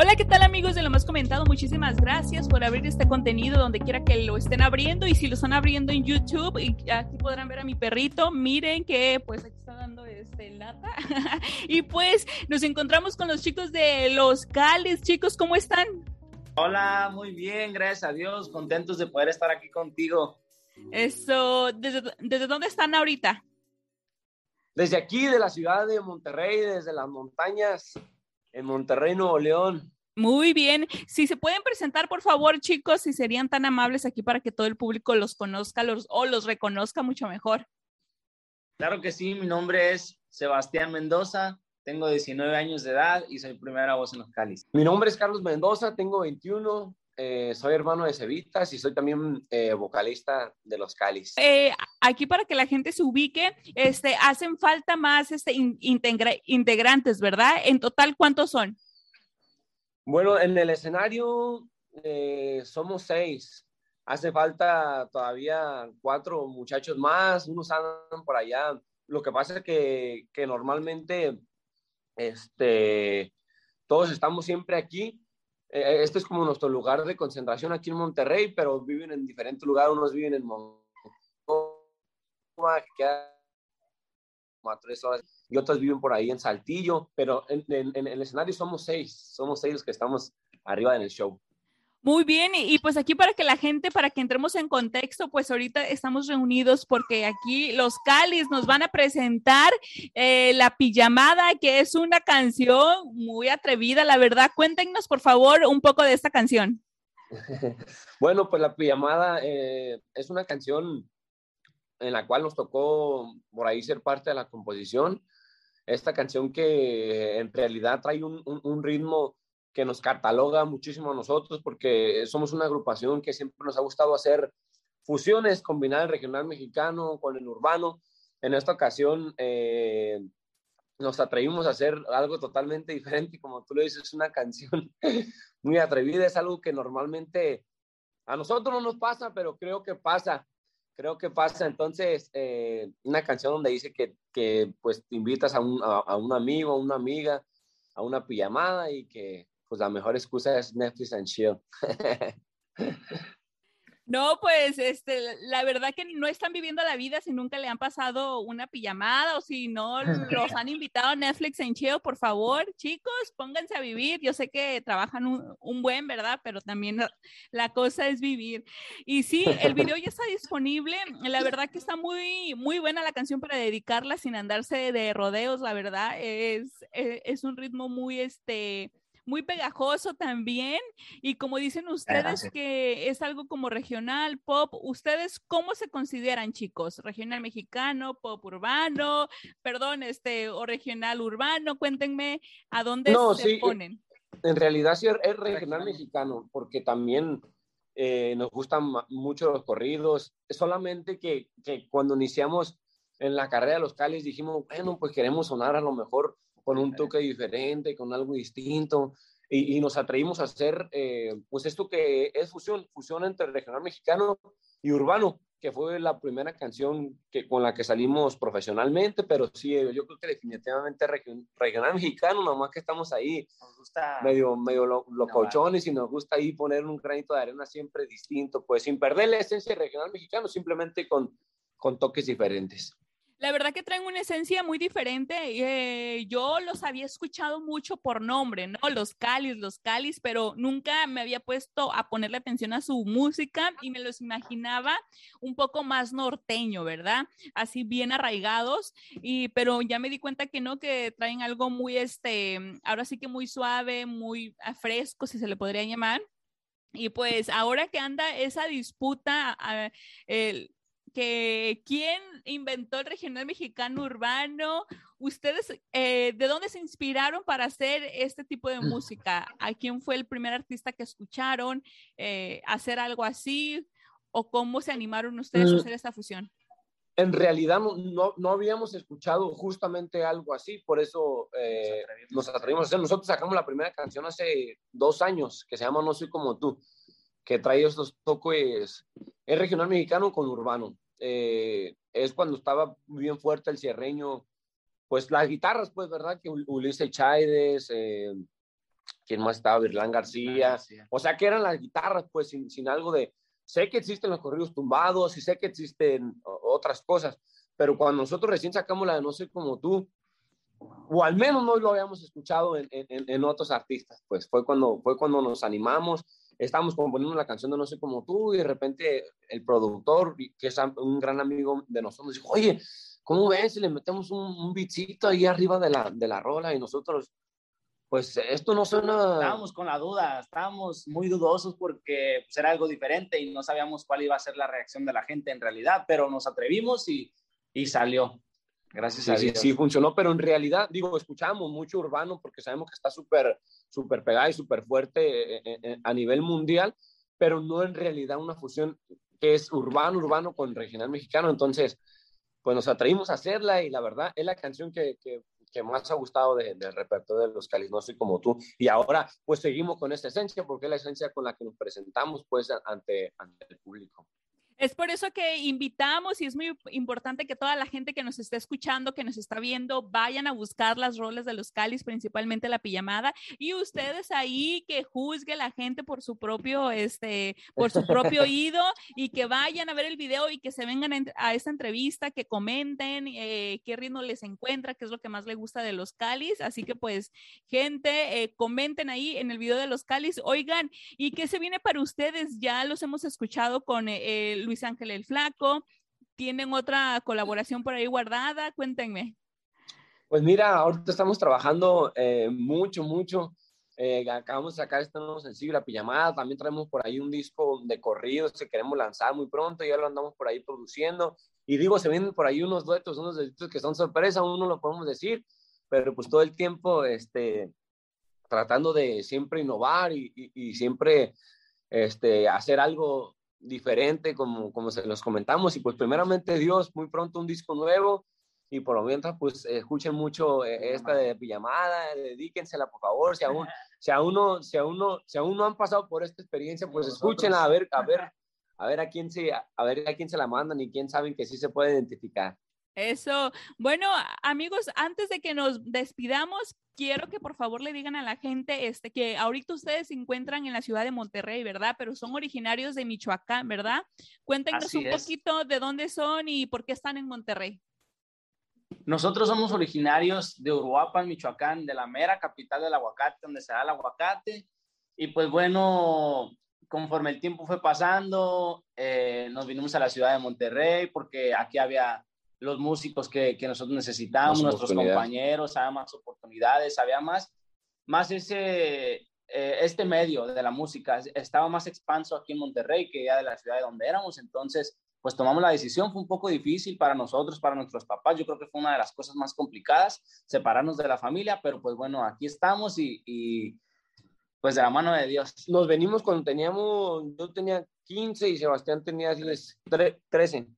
Hola, ¿qué tal amigos de lo más comentado? Muchísimas gracias por abrir este contenido donde quiera que lo estén abriendo y si lo están abriendo en YouTube y aquí podrán ver a mi perrito, miren que pues aquí está dando este lata y pues nos encontramos con los chicos de Los Cales, chicos, ¿cómo están? Hola, muy bien, gracias a Dios, contentos de poder estar aquí contigo. Eso, ¿desde, desde dónde están ahorita? Desde aquí, de la ciudad de Monterrey, desde las montañas en Monterrey, Nuevo León. Muy bien. Si se pueden presentar, por favor, chicos, si serían tan amables aquí para que todo el público los conozca los, o los reconozca mucho mejor. Claro que sí, mi nombre es Sebastián Mendoza, tengo 19 años de edad y soy primera voz en los Cáliz. Mi nombre es Carlos Mendoza, tengo 21, eh, soy hermano de Cevitas y soy también eh, vocalista de los Cáliz. Eh, aquí para que la gente se ubique, este, hacen falta más este, integrantes, ¿verdad? En total, ¿cuántos son? Bueno, en el escenario somos seis. Hace falta todavía cuatro muchachos más, unos andan por allá. Lo que pasa es que, que normalmente este, todos estamos siempre aquí eh, este es como nuestro lugar de concentración aquí en Monterrey, pero viven en diferentes lugares. Unos viven en Monclova, que a tres horas, y otros viven por ahí en Saltillo, pero en, en el escenario somos seis, somos seis los que estamos arriba en el show. Muy bien, y, pues aquí para que la gente, para que entremos en contexto, pues ahorita estamos reunidos porque aquí los Calis nos van a presentar eh, La Pijamada, que es una canción muy atrevida, la verdad. Cuéntenos, por favor, un poco de esta canción. bueno, pues La Pijamada eh, es una canción en la cual nos tocó por ahí ser parte de la composición. Esta canción que en realidad trae un ritmo que nos cataloga muchísimo a nosotros porque somos una agrupación que siempre nos ha gustado hacer fusiones, combinar el regional mexicano con el urbano. En esta ocasión eh, nos atrevimos a hacer algo totalmente diferente, como tú lo dices, es una canción muy atrevida, es algo que normalmente a nosotros no nos pasa, pero creo que pasa, creo que pasa. Entonces, eh, una canción donde dice que, que pues te invitas a un, a un amigo, a una amiga, a una pijamada y que pues la mejor excusa es Netflix and chill. No, pues este, la verdad que no están viviendo la vida si nunca le han pasado una pijamada o si no los han invitado a Netflix en chill, por favor, chicos, pónganse a vivir. Yo sé que trabajan un, buen, ¿verdad? Pero también la, cosa es vivir. Y sí, el video ya está disponible. La verdad que está muy, muy buena la canción para dedicarla sin andarse de rodeos, la verdad. Es, es, es un ritmo muy, este, muy pegajoso también. Y como dicen ustedes que es algo como regional, pop, ¿ustedes cómo se consideran, chicos? ¿Regional mexicano, pop urbano, perdón, este, o regional urbano? Cuéntenme a dónde se ponen. En realidad sí es regional mexicano, porque también eh, nos gustan mucho los corridos. Solamente que, que cuando iniciamos en la carrera de los Cales dijimos, bueno, pues queremos sonar a lo mejor con un toque diferente, con algo distinto, y, nos atrevimos a hacer, eh, pues esto que es fusión, fusión entre regional mexicano y urbano, que fue la primera canción que, con la que salimos profesionalmente, pero sí, yo creo que definitivamente regional mexicano, nomás que estamos ahí medio, medio locochones y nos gusta ahí poner un granito de arena siempre distinto, pues sin perder la esencia regional mexicano, simplemente con, con toques diferentes. La verdad que traen una esencia muy diferente. Eh, yo los había escuchado mucho por nombre, ¿no? Los Calis, los Calis, pero nunca me había puesto a ponerle atención a su música y me los imaginaba un poco más norteño, ¿verdad? Así bien arraigados, y, pero ya me di cuenta que no, que traen algo muy, este, ahora sí que muy suave, muy fresco, si se le podría llamar. Y pues ahora que anda esa disputa, ah, el, que quién inventó el regional mexicano urbano. ¿Ustedes eh, de dónde se inspiraron para hacer este tipo de música? ¿A quién fue el primer artista que escucharon eh, hacer algo así? ¿O cómo se animaron ustedes a mm. hacer esta fusión? En realidad no, no, habíamos escuchado justamente algo así, por eso eh, nos atrevimos a hacer. Nosotros sacamos la primera canción hace dos años que se llama No Soy Como Tú que trae estos toques, es regional mexicano con urbano. Eh, es cuando estaba bien fuerte el cierreño, pues las guitarras, pues, ¿verdad? Que Ulises Chaides, eh, ¿quién más estaba? Virlán García. García. O sea, que eran las guitarras, pues sin, sin algo de, sé que existen los corridos tumbados y sé que existen otras cosas, pero cuando nosotros recién sacamos la de No sé como tú, o al menos no lo habíamos escuchado en, en, en, otros artistas, pues fue cuando, fue cuando nos animamos, estábamos componiendo la canción de No sé como tú y de repente el productor, que es un gran amigo de nosotros, dijo, oye, ¿cómo ves si le metemos un, un beatcito ahí arriba de la, de la rola? Y nosotros, pues esto no suena... Estábamos con la duda, estábamos muy dudosos porque pues, era algo diferente y no sabíamos cuál iba a ser la reacción de la gente en realidad, pero nos atrevimos y, y salió. Gracias a sí, Dios. Sí, funcionó, pero en realidad, digo, escuchamos mucho urbano porque sabemos que está súper, súper pegada y súper fuerte eh, eh, eh, a nivel mundial, pero no en realidad una fusión que es urbano, urbano con regional mexicano. Entonces, pues nos atrevimos a hacerla y la verdad es la canción que, que, más ha gustado de, del repertorio de los Calis, no soy como tú. Y ahora, pues seguimos con esta esencia porque es la esencia con la que nos presentamos, pues, ante, ante el público. Es por eso que invitamos y es muy importante que toda la gente que nos esté escuchando, que nos está viendo, vayan a buscar las roles de los Calis, principalmente la pijamada, y ustedes ahí que juzgue la gente por su propio, este, por su propio oído y que vayan a ver el video y que se vengan a esta entrevista, que comenten eh, qué ritmo les encuentra, qué es lo que más les gusta de los Calis. Así que pues, gente, eh, comenten ahí en el video de los Calis, oigan, ¿y qué se viene para ustedes? Ya los hemos escuchado con eh, el Luis Ángel el Flaco. ¿Tienen otra colaboración por ahí guardada? Cuéntenme. Pues mira, ahorita estamos trabajando eh, mucho, mucho. Eh, acabamos de sacar este nuevo sencillo, La Pijamada. También traemos por ahí un disco de corridos que queremos lanzar muy pronto. Ya lo andamos por ahí produciendo. Y digo, se vienen por ahí unos duetos, unos duetos que son sorpresa, aún no lo podemos decir, pero pues todo el tiempo este, tratando de siempre innovar y, y, y siempre este, hacer algo diferente, como, como se los comentamos. Y pues primeramente Dios, muy pronto un disco nuevo. Y por lo mientras, pues escuchen mucho eh, esta de pijamada, dedíquensela por favor. Si aún, si aún, no, si aún, no, si aún no han pasado por esta experiencia, pues escúchenla a ver, a ver, a ver a quién se, a ver a quién se la mandan y quién saben que sí se puede identificar. Eso. Bueno, amigos, antes de que nos despidamos, quiero que por favor le digan a la gente este, que ahorita ustedes se encuentran en la ciudad de Monterrey, ¿verdad? Pero son originarios de Michoacán, ¿verdad? Cuéntenos Así un es. poquito de dónde son y por qué están en Monterrey. Nosotros somos originarios de Uruapan, Michoacán, de la mera capital del aguacate, donde se da el aguacate. Y pues bueno, conforme el tiempo fue pasando, eh, nos vinimos a la ciudad de Monterrey porque aquí había los músicos que, que nosotros necesitábamos, nuestros compañeros, había más oportunidades, había más, más ese, eh, este medio de la música, estaba más expanso aquí en Monterrey que ya de la ciudad de donde éramos, entonces pues tomamos la decisión, fue un poco difícil para nosotros, para nuestros papás, yo creo que fue una de las cosas más complicadas, separarnos de la familia, pero pues bueno, aquí estamos y, y pues de la mano de Dios. Nos venimos cuando teníamos, yo tenía 15 y Sebastián tenía 13.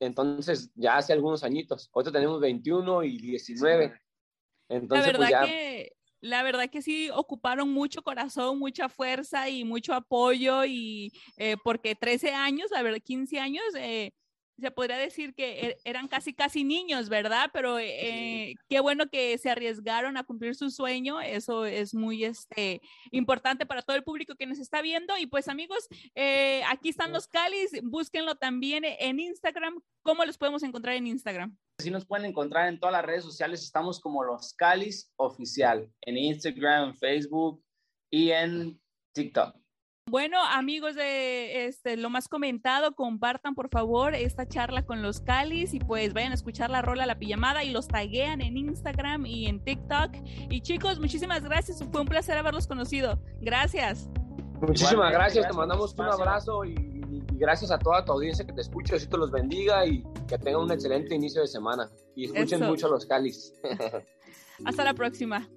Entonces, ya hace algunos añitos. Ahorita tenemos 21 y 19. La Entonces, verdad pues ya. que la verdad que sí ocuparon mucho corazón, mucha fuerza y mucho apoyo y eh, porque 13 años, la verdad, 15 años, eh, se podría decir que er- eran casi casi niños, ¿verdad? Pero eh, qué bueno que se arriesgaron a cumplir su sueño, eso es muy este, importante para todo el público que nos está viendo. Y pues amigos, eh, aquí están los Calis, búsquenlo también en Instagram. ¿Cómo los podemos encontrar en Instagram? Así nos pueden encontrar en todas las redes sociales, estamos como Los Calis Oficial, en Instagram, en Facebook y en TikTok. Bueno, amigos de este, lo más comentado, compartan por favor esta charla con los Calis y pues vayan a escuchar la rola La Pijamada y los taguean en Instagram y en TikTok. Y chicos, muchísimas gracias, fue un placer haberlos conocido. Gracias. Muchísimas gracias, gracias te mandamos un abrazo y, y- y gracias a toda tu audiencia que te escucha. Dios te los bendiga y que tengan un excelente inicio de semana. Y escuchen Eso. mucho a los Calis. Hasta la próxima.